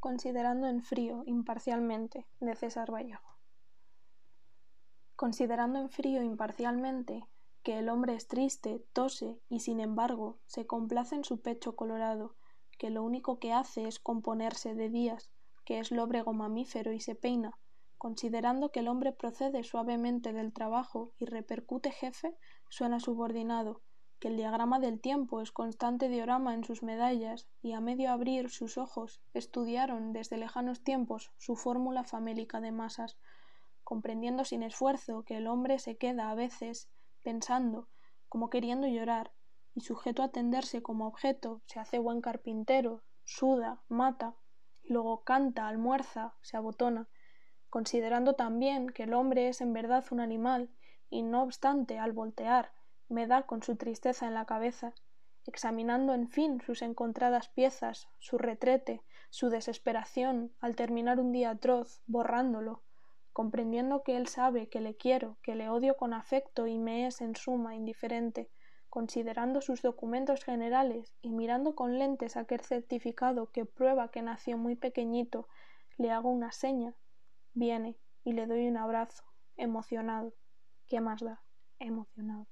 considerando en frío, imparcialmente, de César Vallejo. Considerando en frío, imparcialmente, que el hombre es triste, tose y sin embargo se complace en su pecho colorado, que lo único que hace es componerse de días, que es lóbrego mamífero y se peina, considerando que el hombre procede suavemente del trabajo y repercute jefe, suena subordinado, que el diagrama del tiempo es constante diorama en sus medallas y a medio abrir sus ojos estudiaron desde lejanos tiempos su fórmula famélica de masas, comprendiendo sin esfuerzo que el hombre se queda a veces pensando, como queriendo llorar, y sujeto a tenderse como objeto, se hace buen carpintero, suda, mata, y luego canta, almuerza, se abotona, considerando también que el hombre es en verdad un animal, y no obstante, al voltear, me da con su tristeza en la cabeza, examinando en fin sus encontradas piezas, su retrete, su desesperación al terminar un día atroz, borrándolo, comprendiendo que él sabe que le quiero, que le odio con afecto y me es en suma indiferente, considerando sus documentos generales y mirando con lentes aquel certificado que prueba que nació muy pequeñito, le hago una seña, viene y le doy un abrazo, emocionado. ¿Qué más da? Emocionado.